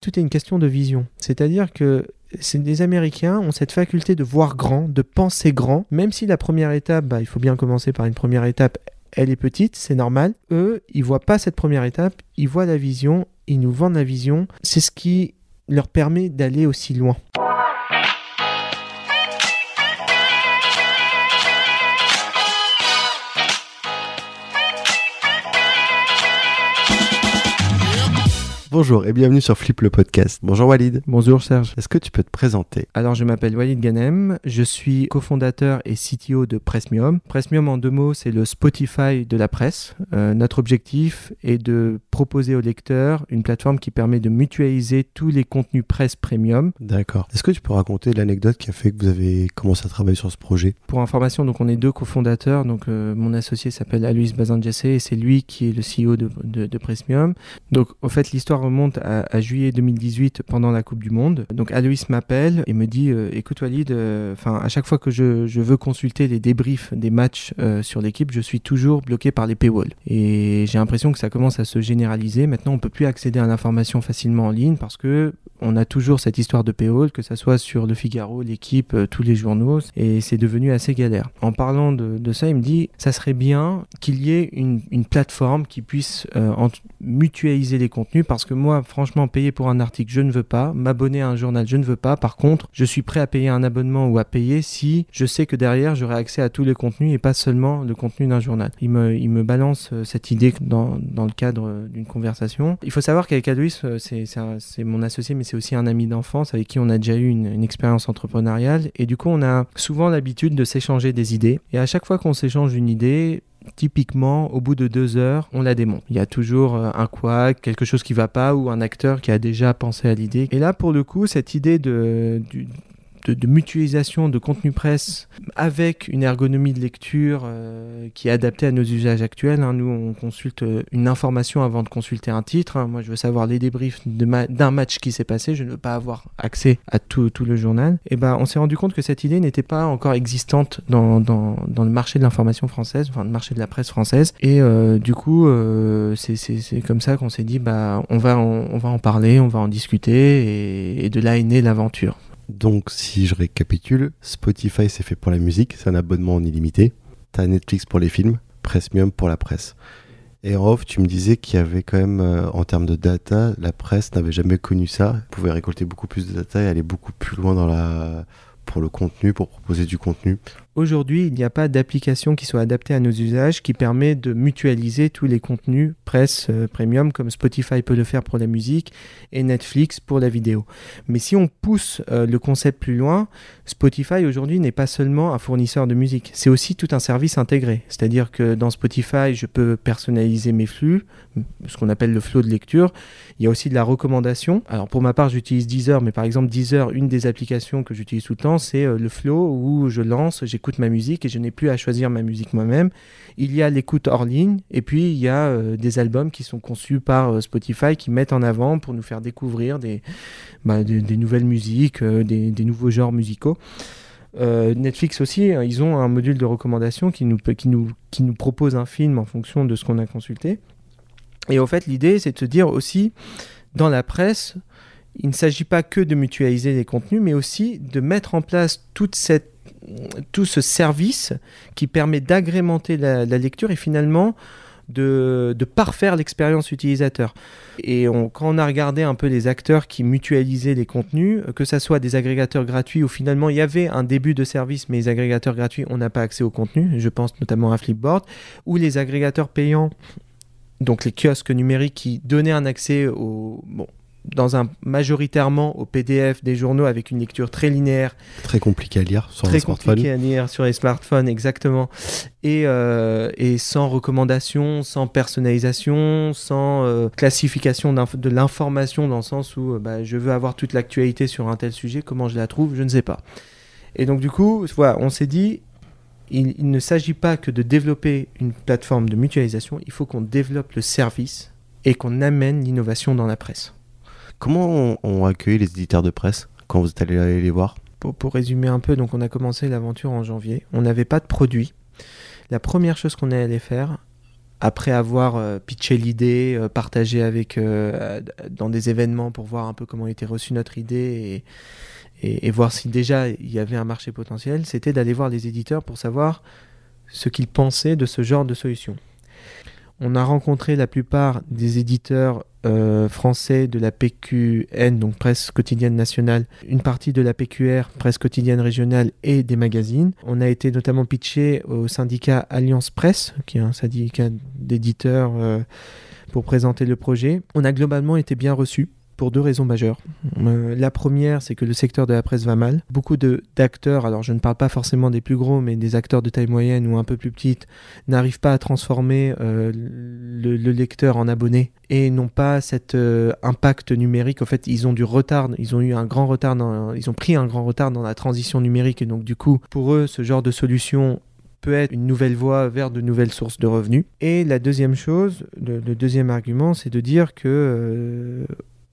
Tout est une question de vision. C'est-à-dire que les Américains ont cette faculté de voir grand, de penser grand, même si la première étape, bah, il faut bien commencer par une première étape, elle est petite, c'est normal. Eux, ils voient pas cette première étape, ils voient la vision, ils nous vendent la vision. C'est ce qui leur permet d'aller aussi loin. Bonjour et bienvenue sur Flip le podcast. Bonjour Walid. Bonjour Serge. Est-ce que tu peux te présenter? Alors je m'appelle Walid Ganem, je suis cofondateur et CTO de Pressmium. Pressmium en deux mots c'est le Spotify de la presse. Euh, notre objectif est de proposer aux lecteurs une plateforme qui permet de mutualiser tous les contenus presse premium. D'accord. Est-ce que tu peux raconter l'anecdote qui a fait que vous avez commencé à travailler sur ce projet? Pour information, donc on est deux cofondateurs. Donc euh, mon associé s'appelle Alois Bazanjesse et c'est lui qui est le CEO de, de, de Pressmium. Donc au fait l'histoire remonte à, juillet 2018 pendant la Coupe du Monde. Donc Alois m'appelle et me dit euh, écoute Walid, euh, à chaque fois que je, veux consulter les débriefs des matchs euh, sur l'équipe, je suis toujours bloqué par les paywalls. Et j'ai l'impression que ça commence à se généraliser. Maintenant, on peut plus accéder à l'information facilement en ligne parce que on a toujours cette histoire de paywall, que ça soit sur Le Figaro, l'équipe, tous les journaux, et c'est devenu assez galère. En parlant de, ça, il me dit ça serait bien qu'il y ait une, plateforme qui puisse mutualiser les contenus parce que moi, franchement, payer pour un article, je ne veux pas. M'abonner à un journal, je ne veux pas. Par contre, je suis prêt à payer un abonnement ou à payer si je sais que derrière, j'aurai accès à tous les contenus et pas seulement le contenu d'un journal. Il me, il me balance euh, cette idée dans, dans le cadre euh, d'une conversation. Il faut savoir qu'avec Alois, euh, c'est mon associé, mais c'est aussi un ami d'enfance avec qui on a déjà eu une expérience entrepreneuriale. Et du coup, on a souvent l'habitude de s'échanger des idées. Et à chaque fois qu'on s'échange une idée, typiquement, au bout de deux heures, on la démonte. Il y a toujours euh, un quoi, quelque chose qui va pas ou un acteur qui a déjà pensé à l'idée. Et là, pour le coup, cette idée de, de, mutualisation de contenu presse avec une ergonomie de lecture euh, qui est adaptée à nos usages actuels. Hein. Nous, on consulte euh, une information avant de consulter un titre. Hein. Moi, je veux savoir les débriefs d'un match qui s'est passé. Je ne veux pas avoir accès à tout, le journal. Et ben, on s'est rendu compte que cette idée n'était pas encore existante dans, le marché de l'information française, enfin le marché de la presse française. Et euh, du coup, c'est comme ça qu'on s'est dit, bah, on va, en parler, on va en discuter, et de là est née l'aventure. Donc, si je récapitule, Spotify c'est fait pour la musique, c'est un abonnement en illimité. T'as Netflix pour les films, Premium pour la presse. Et en off, tu me disais qu'il y avait quand même, euh, en termes de data, la presse n'avait jamais connu ça. Elle pouvait récolter beaucoup plus de data et aller beaucoup plus loin pour le contenu, pour proposer du contenu. Aujourd'hui, il n'y a pas d'application qui soit adaptée à nos usages qui permet de mutualiser tous les contenus presse euh, premium comme Spotify peut le faire pour la musique et Netflix pour la vidéo. Mais si on pousse euh, le concept plus loin, Spotify aujourd'hui n'est pas seulement un fournisseur de musique, c'est aussi tout un service intégré. C'est-à-dire que dans Spotify, je peux personnaliser mes flux, ce qu'on appelle le flow de lecture. Il y a aussi de la recommandation. Alors pour ma part, j'utilise Deezer, mais par exemple Deezer, une des applications que j'utilise tout le temps, c'est euh, le flow où je lance, j'écoute ma musique et je n'ai plus à choisir ma musique moi-même. Il y a l'écoute hors ligne et puis il y a euh, des albums qui sont conçus par euh, Spotify qui mettent en avant pour nous faire découvrir des, bah, des, nouvelles musiques, euh, des, nouveaux genres musicaux. Netflix aussi, hein, ils ont un module de recommandation qui nous, qui, nous, qui nous propose un film en fonction de ce qu'on a consulté. Et en fait, l'idée, c'est de se dire aussi, dans la presse, il ne s'agit pas que de mutualiser les contenus, mais aussi de mettre en place toute cette tout ce service qui permet d'agrémenter la, lecture et finalement de, parfaire l'expérience utilisateur. Et quand on a regardé un peu les acteurs qui mutualisaient les contenus, que ce soit des agrégateurs gratuits où finalement il y avait un début de service, mais les agrégateurs gratuits, on n'a pas accès au contenu, je pense notamment à Flipboard, ou les agrégateurs payants donc les kiosques numériques qui donnaient un accès au, bon, dans un majoritairement au PDF des journaux avec une lecture très linéaire. Très compliqué à lire sur les smartphones. Très compliqué à lire sur les smartphones, exactement. Et, euh, et sans recommandation, sans personnalisation, sans euh, classification de l'information dans le sens où euh, bah, je veux avoir toute l'actualité sur un tel sujet, comment je la trouve, je ne sais pas. Et donc du coup, voilà, on s'est dit, il, il ne s'agit pas que de développer une plateforme de mutualisation, il faut qu'on développe le service et qu'on amène l'innovation dans la presse. Comment ont accueilli les éditeurs de presse quand vous êtes allé les voir? Pour, pour, résumer un peu, donc on a commencé l'aventure en janvier. On n'avait pas de produit. La première chose qu'on est allé faire, après avoir pitché l'idée, partagé avec dans des événements pour voir un peu comment était reçue notre idée et, voir si déjà il y avait un marché potentiel, c'était d'aller voir les éditeurs pour savoir ce qu'ils pensaient de ce genre de solution. On a rencontré la plupart des éditeurs euh, français de la PQN, donc presse quotidienne nationale, une partie de la PQR, presse quotidienne régionale et des magazines. On a été notamment pitché au syndicat Alliance Presse, qui est un syndicat d'éditeurs euh, pour présenter le projet. On a globalement été bien reçus pour deux raisons majeures. Euh, la première, c'est que le secteur de la presse va mal. Beaucoup d'acteurs, alors je ne parle pas forcément des plus gros, mais des acteurs de taille moyenne ou un peu plus petite, n'arrivent pas à transformer euh, le, lecteur en abonné et n'ont pas cet euh, impact numérique. En fait, ils ont du retard, ils ont eu un grand retard, ils ont pris un grand retard dans la transition numérique et donc du coup, pour eux, ce genre de solution peut être une nouvelle voie vers de nouvelles sources de revenus. Et la deuxième chose, le, deuxième argument, c'est de dire que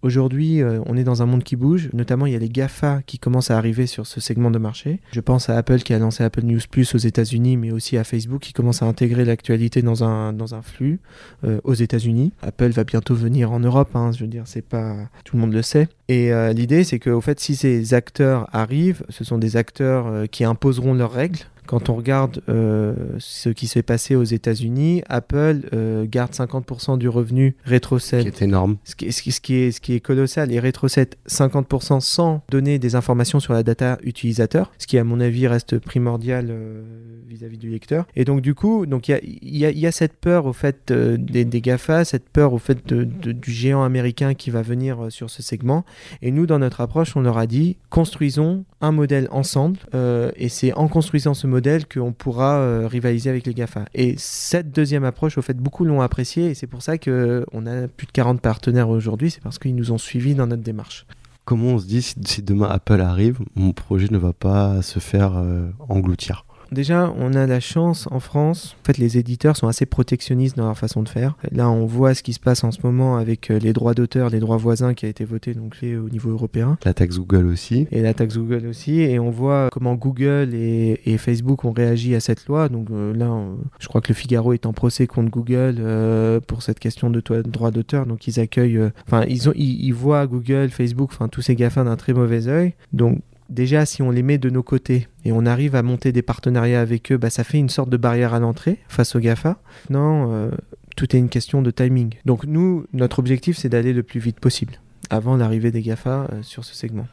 Aujourd'hui, euh, on est dans un monde qui bouge. Notamment, il y a les GAFA qui commencent à arriver sur ce segment de marché. Je pense à Apple qui a lancé Apple News Plus aux États-Unis, mais aussi à Facebook qui commence à intégrer l'actualité dans un, dans un flux euh, aux États-Unis. Apple va bientôt venir en Europe. Hein, je veux dire, c'est pas tout le monde le sait. Et euh, l'idée, c'est qu'au fait, si ces acteurs arrivent, ce sont des acteurs qui imposeront leurs règles quand on regarde euh, ce qui s'est passé aux États-Unis, Apple euh, garde 50% du revenu rétrocède. Ce qui est énorme. Ce qui, est, ce qui est colossal. Et rétrocède 50% sans donner des informations sur la data utilisateur, ce qui, à mon avis, reste primordial euh, vis-à-vis du lecteur. Et donc, du coup, il y a, cette peur au fait des, des, GAFA, cette peur au fait du géant américain qui va venir sur ce segment. Et nous, dans notre approche, on leur a dit construisons un modèle ensemble. et c'est en construisant ce modèle qu'on pourra euh, rivaliser avec les GAFA. Et cette deuxième approche, au fait, beaucoup l'ont appréciée et c'est pour ça qu'on a plus de 40 partenaires aujourd'hui, c'est parce qu'ils nous ont suivis dans notre démarche. Comment on se dit si, demain Apple arrive, mon projet ne va pas se faire euh, engloutir? Déjà, on a la chance en France. En fait, les éditeurs sont assez protectionnistes dans leur façon de faire. Là, on voit ce qui se passe en ce moment avec euh, les droits d'auteur, les droits voisins qui a été voté donc au niveau européen. La taxe Google aussi. Et la taxe Google aussi. Et on voit comment Google et, Facebook ont réagi à cette loi. Donc euh, là, je crois que le Figaro est en procès contre Google euh, pour cette question de droits d'auteur. Donc ils accueillent, enfin ils ont, ils, voient Google, Facebook, enfin tous ces GAFA d'un très mauvais œil. Donc déjà, si on les met de nos côtés et on arrive à monter des partenariats avec eux, bah, ça fait une sorte de barrière à l'entrée face aux GAFA. Non, euh, tout est une question de timing. Donc nous, notre objectif, c'est d'aller le plus vite possible avant l'arrivée des GAFA euh, sur ce segment.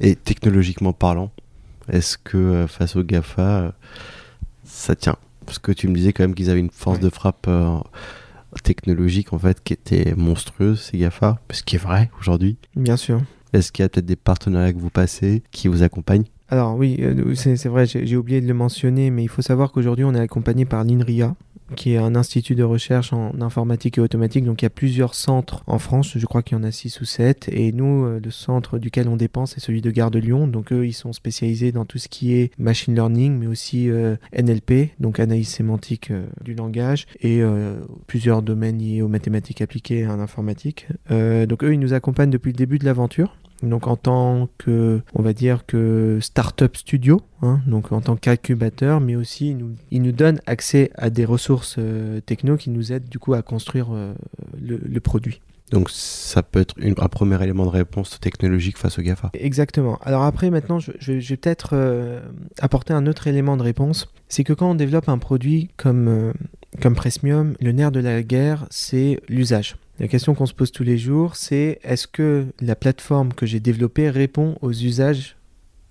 Et technologiquement parlant, est-ce que euh, face aux GAFA, ça tient? Parce que tu me disais quand même qu'ils avaient une force de frappe technologique en fait qui était monstrueuse, ces GAFA, ce qui est vrai aujourd'hui. Bien sûr. Est-ce qu'il y a peut-être des partenariats que vous passez qui vous accompagnent? Alors oui, euh, c'est vrai, j'ai oublié de le mentionner, mais il faut savoir qu'aujourd'hui on est accompagné par l'INRIA, qui est un institut de recherche en informatique et automatique. Donc il y a plusieurs centres en France, je crois qu'il y en a 6 ou 7. Et nous, euh, le centre duquel on dépend, c'est celui de Gare de Lyon. Donc eux, ils sont spécialisés dans tout ce qui est machine learning, mais aussi euh, NLP, donc analyse sémantique du langage, et plusieurs domaines liés aux mathématiques appliquées à l'informatique. donc eux, ils nous accompagnent depuis le début de l'aventure donc en tant que, on va dire que startup studio, hein, donc en tant qu'incubateur, mais aussi il nous, il nous, donne accès à des ressources euh, techno qui nous aident du coup à construire euh, le, produit. Donc ça peut être un premier élément de réponse technologique face au GAFA. Exactement. Alors après, maintenant, je, je, vais peut-être euh, apporter un autre élément de réponse. C'est que quand on développe un produit comme, comme Presmium, le nerf de la guerre, c'est l'usage. La question qu'on se pose tous les jours, c'est est-ce que la plateforme que j'ai développée répond aux usages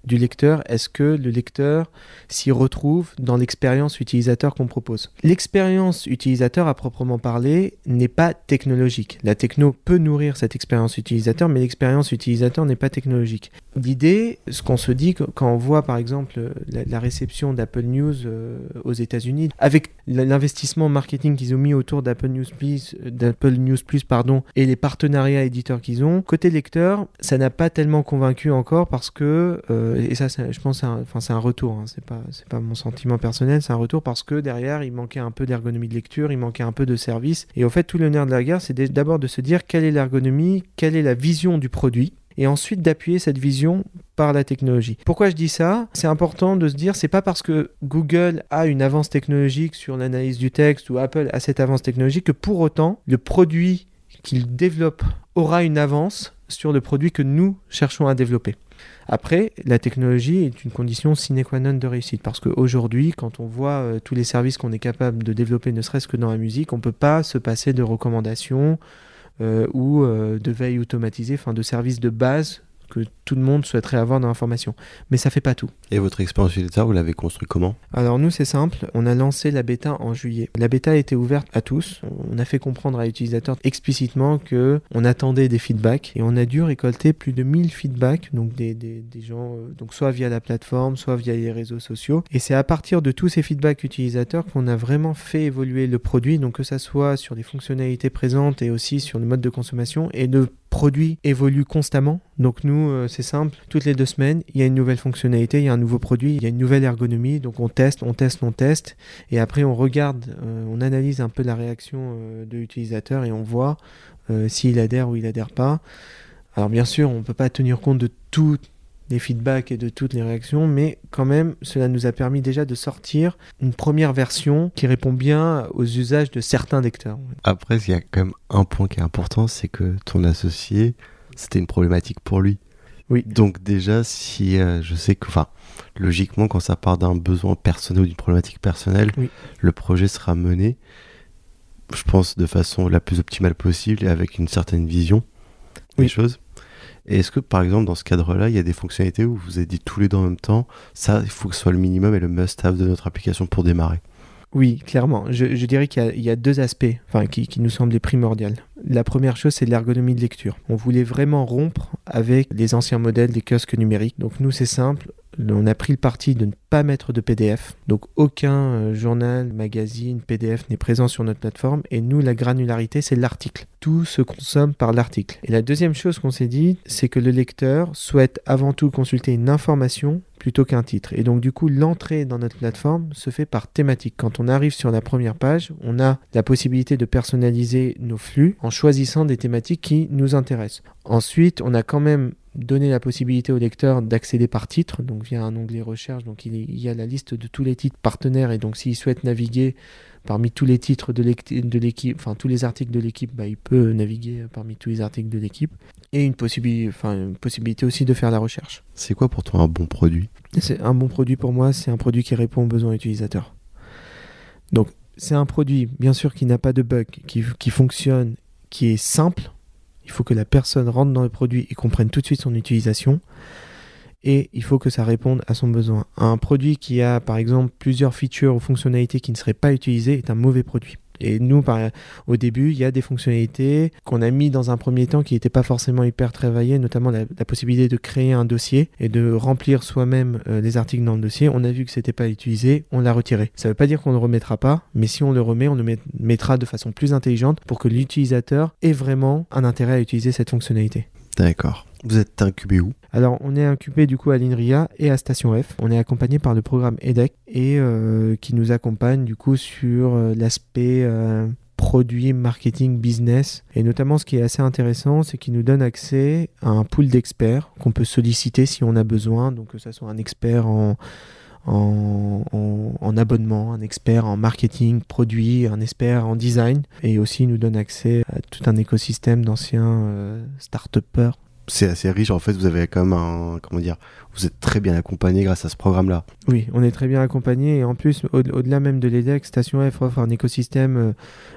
du lecteur, est-ce que le lecteur s'y retrouve dans l'expérience utilisateur qu'on propose? L'expérience utilisateur à proprement parler n'est pas technologique. La techno peut nourrir cette expérience utilisateur, mais l'expérience utilisateur n'est pas technologique. L'idée, ce qu'on se dit quand on voit par exemple la, réception d'Apple News euh, aux États-Unis, avec l'investissement marketing qu'ils ont mis autour d'Apple News Plus, d'Apple News Plus pardon, et les partenariats éditeurs qu'ils ont, côté lecteur, ça n'a pas tellement convaincu encore parce que euh, et ça, je pense, c'est un, retour. Hein. c'est pas, c'est pas mon sentiment personnel, c'est un retour parce que derrière, il manquait un peu d'ergonomie de lecture, il manquait un peu de service. Et au fait, tout le nerf de la guerre, c'est d'abord de se dire quelle est l'ergonomie, quelle est la vision du produit. et ensuite d'appuyer cette vision par la technologie. Pourquoi je dis ça? C'est important de se dire, c'est pas parce que Google a une avance technologique sur l'analyse du texte ou Apple a cette avance technologique que pour autant le produit qu'il développe aura une avance sur le produit que nous cherchons à développer. Après, la technologie est une condition sine qua non de réussite parce qu'aujourd'hui, quand on voit euh, tous les services qu'on est capable de développer, ne serait-ce que dans la musique, on ne peut pas se passer de recommandations euh, ou euh, de veille automatisée, enfin de services de base que tout le monde souhaiterait avoir dans l'information. Mais ça fait pas tout. Et votre expérience utilisateur, vous l'avez construit comment? Alors nous, c'est simple. On a lancé la bêta en juillet. La bêta a été ouverte à tous. On a fait comprendre à l'utilisateur explicitement que on attendait des feedbacks et on a dû récolter plus de 1000 feedbacks, donc des, des, gens, euh, donc soit via la plateforme, soit via les réseaux sociaux. Et c'est à partir de tous ces feedbacks utilisateurs qu'on a vraiment fait évoluer le produit, donc que ça soit sur les fonctionnalités présentes et aussi sur le mode de consommation et le produit évolue constamment. Donc nous, euh, c'est simple, toutes les deux semaines, il y a une nouvelle fonctionnalité, il y a un nouveau produit, il y a une nouvelle ergonomie. Donc on teste, on teste, on teste. Et après, on regarde, euh, on analyse un peu la réaction euh, de l'utilisateur et on voit s'il adhère ou il adhère pas. Alors bien sûr, on ne peut pas tenir compte de toutes les feedbacks et de toutes les réactions, mais quand même, cela nous a permis déjà de sortir une première version qui répond bien aux usages de certains lecteurs. Après, il y a quand même un point qui est important, c'est que ton associé, c'était une problématique pour lui. Oui. Donc déjà, si euh, je sais que, enfin, logiquement, quand ça part d'un besoin personnel ou d'une problématique personnelle, Oui. le projet sera mené, je pense, de façon la plus optimale possible et avec une certaine vision Oui. des choses. Et est-ce que, par exemple, dans ce cadre-là, il y a des fonctionnalités où vous avez dit tous les deux en même temps, ça, il faut que ce soit le minimum et le must-have de notre application pour démarrer? Oui, clairement. Je, dirais qu'il y, a- deux aspects qui, qui nous semblaient primordiaux. La première chose, c'est l'ergonomie de lecture. On voulait vraiment rompre avec les anciens modèles des kiosques numériques. Donc nous, c'est simple. On a pris le parti de ne pas mettre de PDF. Donc aucun euh, journal, magazine, PDF n'est présent sur notre plateforme. Et nous, la granularité, c'est l'article. Tout se consomme par l'article. Et la deuxième chose qu'on s'est dit, c'est que le lecteur souhaite avant tout consulter une information plutôt qu'un titre. Et donc du coup, l'entrée dans notre plateforme se fait par thématique. Quand on arrive sur la première page, on a la possibilité de personnaliser nos flux en choisissant des thématiques qui nous intéressent. Ensuite, on a quand même donné la possibilité au lecteur d'accéder par titre, donc via un onglet recherche. Donc il, y a la liste de tous les titres partenaires et donc s'il souhaite naviguer parmi tous les titres de l'équi- de l'équipe, enfin tous les articles de l'équipe, bah, il peut naviguer parmi tous les articles de l'équipe. Et une, possibi- enfin, une possibilité aussi de faire la recherche. C'est quoi pour toi un bon produit? C'est un bon produit pour moi, c'est un produit qui répond aux besoins utilisateurs. Donc, c'est un produit, bien sûr, qui n'a pas de bug, qui, qui fonctionne, qui est simple. Il faut que la personne rentre dans le produit et comprenne tout de suite son utilisation. Et il faut que ça réponde à son besoin. Un produit qui a, par exemple, plusieurs features ou fonctionnalités qui ne seraient pas utilisées est un mauvais produit. Et nous, au début, il y a des fonctionnalités qu'on a mis dans un premier temps qui n'étaient pas forcément hyper travaillées, notamment la, possibilité de créer un dossier et de remplir soi-même euh, les articles dans le dossier. On a vu que c'était pas utilisé, on l'a retiré. Ça ne veut pas dire qu'on ne le remettra pas, mais si on le remet, on le met- mettra de façon plus intelligente pour que l'utilisateur ait vraiment un intérêt à utiliser cette fonctionnalité. D'accord. Vous êtes incubé où? Alors, on est incubé du coup à l'INRIA et à Station F. On est accompagné par le programme EDEC et euh, qui nous accompagne du coup sur euh, l'aspect euh, produit, marketing, business. Et notamment, ce qui est assez intéressant, c'est qu'il nous donne accès à un pool d'experts qu'on peut solliciter si on a besoin. Donc, que ce soit un expert en, en, en- en abonnement, un expert en marketing, produit, un expert en design. Et aussi, il nous donne accès à tout un écosystème d'anciens euh, start-upers C'est assez riche. En fait, vous avez quand même un. Comment dire Vous êtes très bien accompagné grâce à ce programme-là. Oui, on est très bien accompagné et en plus, au- au-delà même de l'EDEC, Station F offre un écosystème euh,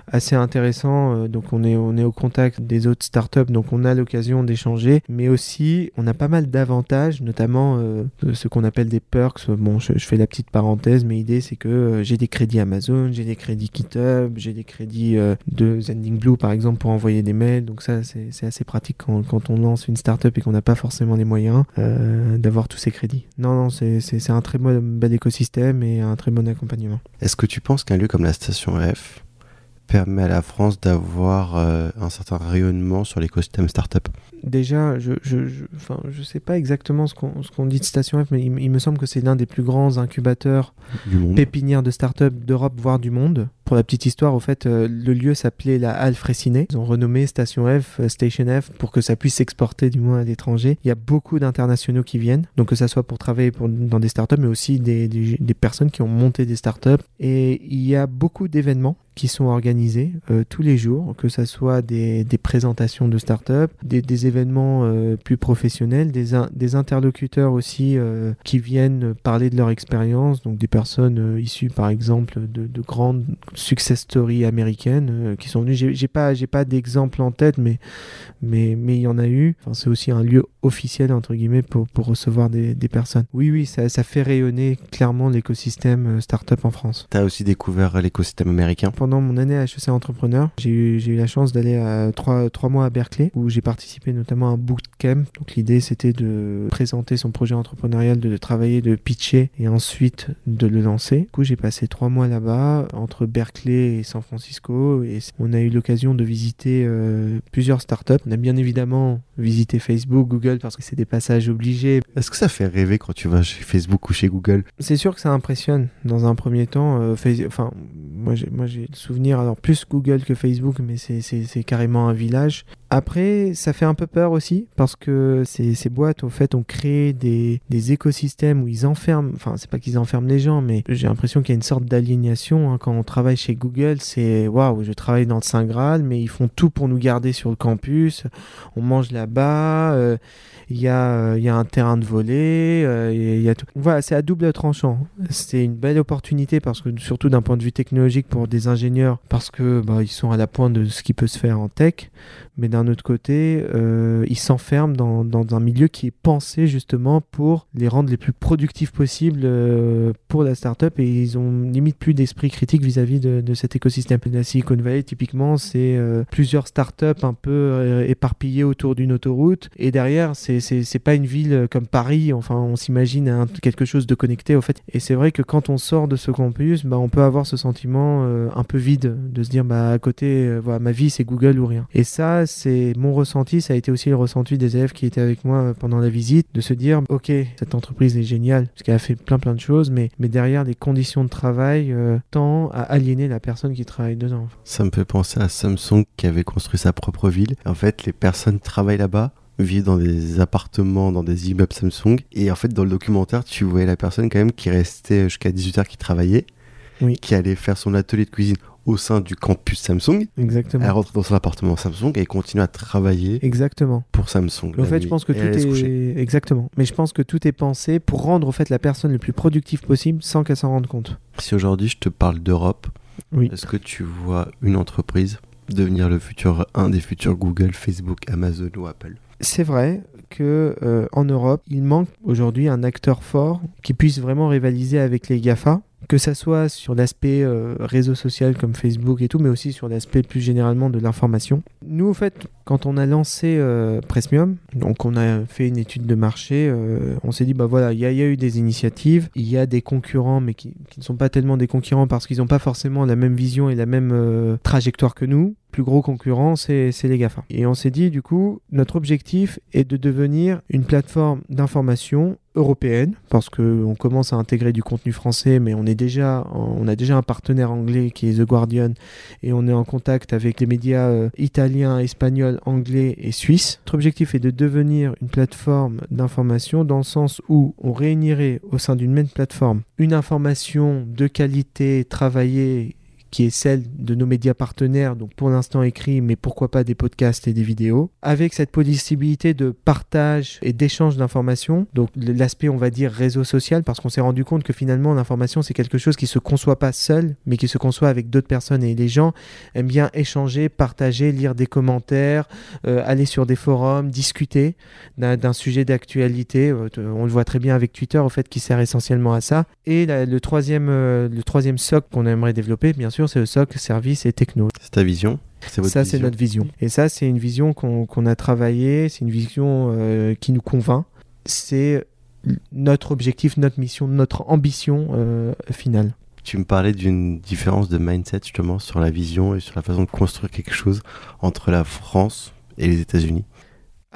assez intéressant. euh, donc, on est, on est au contact des autres startups, donc on a l'occasion d'échanger, mais aussi on a pas mal d'avantages, notamment euh, ce qu'on appelle des perks. Bon, je, fais la petite parenthèse, mais l'idée c'est que euh, j'ai des crédits Amazon, j'ai des crédits GitHub, j'ai des crédits de Zending Blue par exemple pour envoyer des mails. Donc, ça, c'est assez pratique quand, quand on lance une startup et qu'on n'a pas forcément les moyens euh, tous ces crédits. Non, non, c'est un très bon, bel écosystème et un très bon accompagnement. Est-ce que tu penses qu'un lieu comme la station F permet à la France d'avoir euh, un certain rayonnement sur l'écosystème startup? Déjà, je je, je, enfin, je sais pas exactement ce qu'on qu'on dit de Station F, mais il, il me semble que c'est l'un des plus grands incubateurs pépinières de start-up d'Europe, voire du monde. Pour la petite histoire, au fait, euh, le lieu s'appelait la Halle Fraissinet. Ils ont renommé Station F, euh, Station F, pour que ça puisse s'exporter du moins à l'étranger. Il y a beaucoup d'internationaux qui viennent, donc que ça soit pour travailler dans des startups, mais aussi des, des, des personnes qui ont monté des startups. Et il y a beaucoup d'événements qui sont organisés euh, tous les jours, que ce soit des, des présentations de start-up, des, des événements euh, plus professionnels, des, des interlocuteurs aussi euh, qui viennent parler de leur expérience, donc des personnes euh, issues par exemple de, de, grandes success stories américaines euh, qui sont venues. J'ai pas, j'ai pas d'exemple en tête, mais mais mais il y en a eu. Enfin, c'est aussi un lieu officiel entre guillemets pour, pour recevoir des, des personnes. Oui, oui, ça, ça fait rayonner clairement l'écosystème start-up en France. Tu as aussi découvert l'écosystème américain? Pendant mon année à HEC Entrepreneur, j'ai eu, eu, la chance d'aller à trois, trois mois à Berkeley, où j'ai participé notamment à un bootcamp. Donc l'idée, c'était de présenter son projet entrepreneurial, de, de, travailler, de pitcher et ensuite de le lancer. Du coup, j'ai passé trois mois là-bas, entre Berkeley et San Francisco, et on a eu l'occasion de visiter euh, plusieurs startups. On a bien évidemment visité Facebook, Google, parce que c'est des passages obligés. Est-ce que ça fait rêver quand tu vas chez Facebook ou chez Google? C'est sûr que ça impressionne dans un premier temps. Euh, enfin, moi j'ai, le souvenir, alors plus Google que Facebook, mais c'est, carrément un village. Après, ça fait un peu peur aussi, parce que ces, ces boîtes, au fait, ont créé des, des écosystèmes où ils enferment, enfin, c'est pas qu'ils enferment les gens, mais j'ai l'impression qu'il y a une sorte d'aliénation. Hein. Quand on travaille chez Google, c'est waouh, je travaille dans le Saint Graal, mais ils font tout pour nous garder sur le campus. On mange là-bas. Euh, il y, a, il y a un terrain de volley, euh, il y a tout. Voilà, c'est à double tranchant. C'est une belle opportunité parce que surtout d'un point de vue technologique pour des ingénieurs, parce que bah, ils sont à la pointe de ce qui peut se faire en tech, mais d'un autre côté, euh, ils s'enferment dans, un milieu qui est pensé justement pour les rendre les plus productifs possibles euh, pour la startup et ils ont limite plus d'esprit critique vis-à-vis de, cet écosystème. La Silicon Valley, typiquement, c'est euh, plusieurs startups un peu euh, éparpillées autour d'une autoroute et derrière, c'est pas une ville comme Paris, enfin on s'imagine quelque chose de connecté au fait. Et c'est vrai que quand on sort de ce campus, bah, on peut avoir ce sentiment euh, un peu vide de se dire bah à côté, euh, voilà, ma vie c'est Google ou rien. Et ça, c'est mon ressenti, ça a été aussi le ressenti des élèves qui étaient avec moi pendant la visite, de se dire ok, cette entreprise est géniale parce qu'elle a fait plein plein de choses, mais, mais derrière les conditions de travail euh, tend à aliéner la personne qui travaille dedans. Ça me fait penser à Samsung qui avait construit sa propre ville. En fait, les personnes travaillent là-bas vivent dans des appartements, dans des immeubles Samsung. Et en fait, dans le documentaire, tu voyais la personne quand même qui restait jusqu'à 18h, qui travaillait, oui. qui allait faire son atelier de cuisine au sein du campus Samsung. Exactement. Elle rentre dans son appartement Samsung et continue à travailler. Exactement. Pour Samsung. En fait, nuit. je pense que et tout est exactement. Mais je pense que tout est pensé pour rendre au fait la personne le plus productive possible sans qu'elle s'en rende compte. Si aujourd'hui je te parle d'Europe, oui. est-ce que tu vois une entreprise devenir le futur un des futurs Google, Facebook, Amazon ou Apple? C'est vrai que euh, en Europe, il manque aujourd'hui un acteur fort qui puisse vraiment rivaliser avec les GAFA, que ça soit sur l'aspect euh, réseau social comme Facebook et tout, mais aussi sur l'aspect plus généralement de l'information. Nous, au fait, quand on a lancé euh, Presmium, donc on a fait une étude de marché, euh, on s'est dit, bah voilà, il y, a eu des initiatives, il y a des concurrents, mais qui, ne sont pas tellement des concurrents parce qu'ils n'ont pas forcément la même vision et la même euh, trajectoire que nous plus gros concurrent, c'est les GAFA. Et on s'est dit, du coup, notre objectif est de devenir une plateforme d'information européenne, parce qu'on commence à intégrer du contenu français, mais on, est déjà, on a déjà un partenaire anglais qui est The Guardian, et on est en contact avec les médias italiens, espagnols, anglais et suisses. Notre objectif est de devenir une plateforme d'information dans le sens où on réunirait au sein d'une même plateforme une information de qualité travaillée qui est celle de nos médias partenaires, donc pour l'instant écrit, mais pourquoi pas des podcasts et des vidéos, avec cette possibilité de partage et d'échange d'informations, donc l'aspect on va dire réseau social, parce qu'on s'est rendu compte que finalement l'information c'est quelque chose qui se conçoit pas seul, mais qui se conçoit avec d'autres personnes et les gens aiment bien échanger, partager, lire des commentaires, euh, aller sur des forums, discuter d'un sujet d'actualité, euh, on le voit très bien avec Twitter au fait qui sert essentiellement à ça, et le troisième euh, le troisième socle qu'on aimerait développer, bien sûr c'est le socle service et techno. C'est ta vision Ça, c'est notre vision. Et ça, c'est une vision qu'on qu a travaillée, c'est une vision euh, qui nous convainc. C'est notre objectif, notre mission, notre ambition euh, finale. Tu me parlais d'une différence de mindset justement sur la vision et sur la façon de construire quelque chose entre la France et les États-Unis.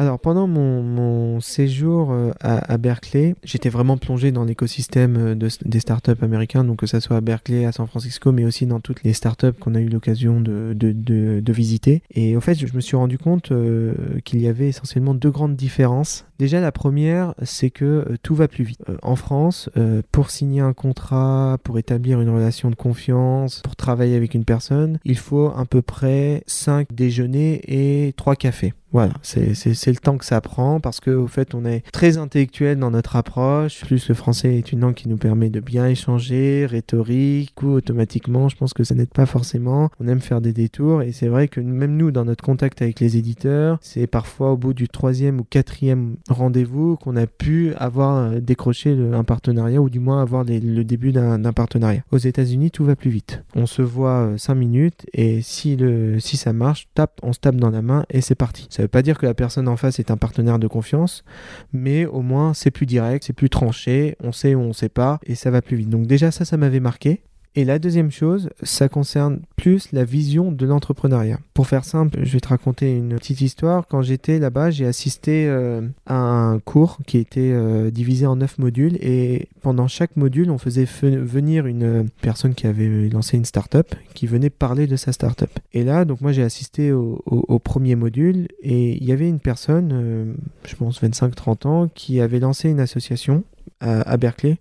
Alors pendant mon, séjour euh, à, Berkeley, j'étais vraiment plongé dans l'écosystème euh, des startups américains, donc que ce soit à Berkeley, à San Francisco, mais aussi dans toutes les startups qu'on a eu l'occasion de, de, visiter. Et au fait, je me suis rendu compte euh, qu'il y avait essentiellement deux grandes différences. Déjà, la première, c'est que tout va plus vite. en France, pour signer un contrat, pour établir une relation de confiance, pour travailler avec une personne, il faut à peu près 5 déjeuners et 3 cafés. Voilà, c'est le temps que ça prend parce qu'au fait, on est très intellectuel dans notre approche. Plus le français est une langue qui nous permet de bien échanger, rhétorique, ou automatiquement, je pense que ça n'aide pas forcément. On aime faire des détours et c'est vrai que même nous, dans notre contact avec les éditeurs, c'est parfois au bout du troisième ou quatrième rendez-vous qu'on a pu avoir euh, décroché un partenariat ou du moins avoir le début d'un partenariat. Aux États-Unis, tout va plus vite. On se voit 5 euh, minutes et si, le, si ça marche, tape, on se tape dans la main et c'est parti. Ça veut pas dire que la personne en face est un partenaire de confiance, mais au moins c'est plus direct, c'est plus tranché, on sait ou on sait pas, et ça va plus vite. Donc déjà ça, ça m'avait marqué. Et la deuxième chose, ça concerne plus la vision de l'entrepreneuriat. Pour faire simple, je vais te raconter une petite histoire. Quand j'étais là-bas, j'ai assisté euh, à un cours qui était euh, divisé en neuf modules et pendant chaque module, on faisait venir une personne qui avait lancé une startup qui venait parler de sa startup. Et là, donc moi j'ai assisté au, premier module et il y avait une personne, euh, je pense 25-30 ans, qui avait lancé une association à Berkeley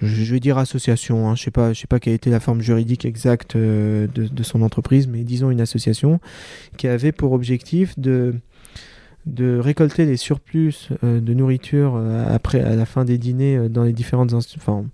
je vais dire association, hein. je sais pas, sais pas quelle était la forme juridique exacte euh, de, son entreprise, mais disons une association qui avait pour objectif de de récolter les surplus euh, de nourriture euh, après à la fin des dîners dans les différentes enfin,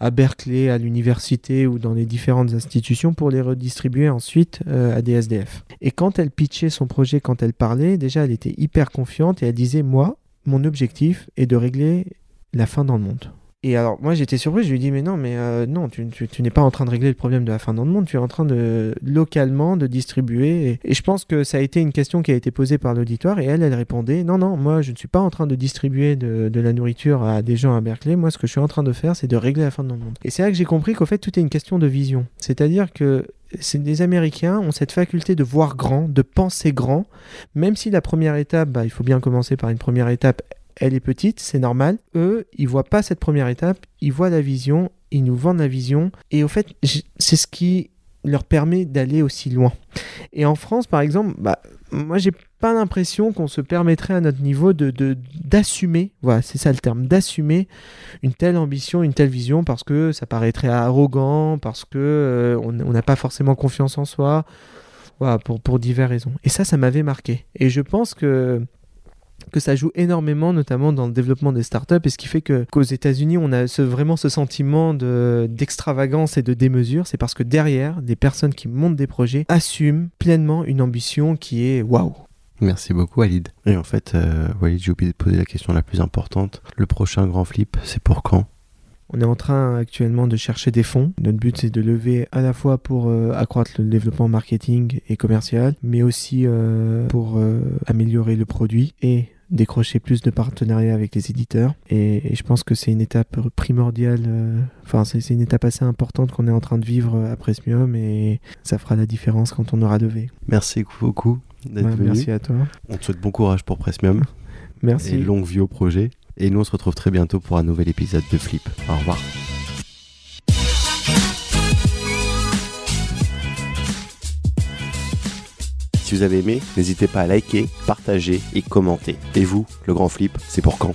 à Berkeley, à l'université ou dans les différentes institutions pour les redistribuer ensuite à des SDF. Et quand elle pitchait son projet, quand elle parlait, déjà elle était hyper confiante et elle disait moi, mon objectif est de régler la faim dans le monde. Et alors, moi, j'étais surpris. Je lui ai dit, mais non, mais euh, non, tu, n'es pas en train de régler le problème de la faim dans le monde. Tu es en train de localement de distribuer. Et, je pense que ça a été une question qui a été posée par l'auditoire. Et elle, elle répondait, non, non, moi, je ne suis pas en train de distribuer de, la nourriture à des gens à Berkeley. Moi, ce que je suis en train de faire, c'est de régler la faim dans le monde. Et c'est là que j'ai compris qu'au fait, tout est une question de vision. C'est-à-dire que les Américains ont cette faculté de voir grand, de penser grand, même si la première étape, bah, il faut bien commencer par une première étape, elle est petite, c'est normal. Eux, ils voient pas cette première étape, ils voient la vision, ils nous vendent la vision, et au fait, c'est ce qui leur permet d'aller aussi loin. Et en France, par exemple, bah, moi, j'ai pas l'impression qu'on se permettrait à notre niveau de d'assumer, voilà, c'est ça le terme, d'assumer une telle ambition, une telle vision, parce que ça paraîtrait arrogant, parce que euh, on n'a pas forcément confiance en soi, voilà, pour, pour diverses raisons. Et ça, ça m'avait marqué. Et je pense que que ça joue énormément, notamment dans le développement des startups, et ce qui fait que qu'aux États-Unis, on a ce, vraiment ce sentiment de, d'extravagance et de démesure, c'est parce que derrière, des personnes qui montent des projets assument pleinement une ambition qui est waouh. Merci beaucoup, Walid. Et en fait, euh, Walid, j'ai oublié de poser la question la plus importante. Le prochain grand flip, c'est pour quand? On est en train actuellement de chercher des fonds. Notre but c'est de lever à la fois pour euh, accroître le développement marketing et commercial, mais aussi euh, pour améliorer le produit et décrocher plus de partenariats avec les éditeurs. Et, je pense que c'est une étape primordiale, euh, enfin c'est une étape assez importante qu'on est en train de vivre à Presmium et ça fera la différence quand on aura levé. Merci beaucoup d'être venu. Merci à toi. On te souhaite bon courage pour Presmium. merci. Et longue vie au projet. Et nous on se retrouve très bientôt pour un nouvel épisode de Flip. Au revoir. Si vous avez aimé, n'hésitez pas à liker, partager et commenter. Et vous, le grand flip, c'est pour quand?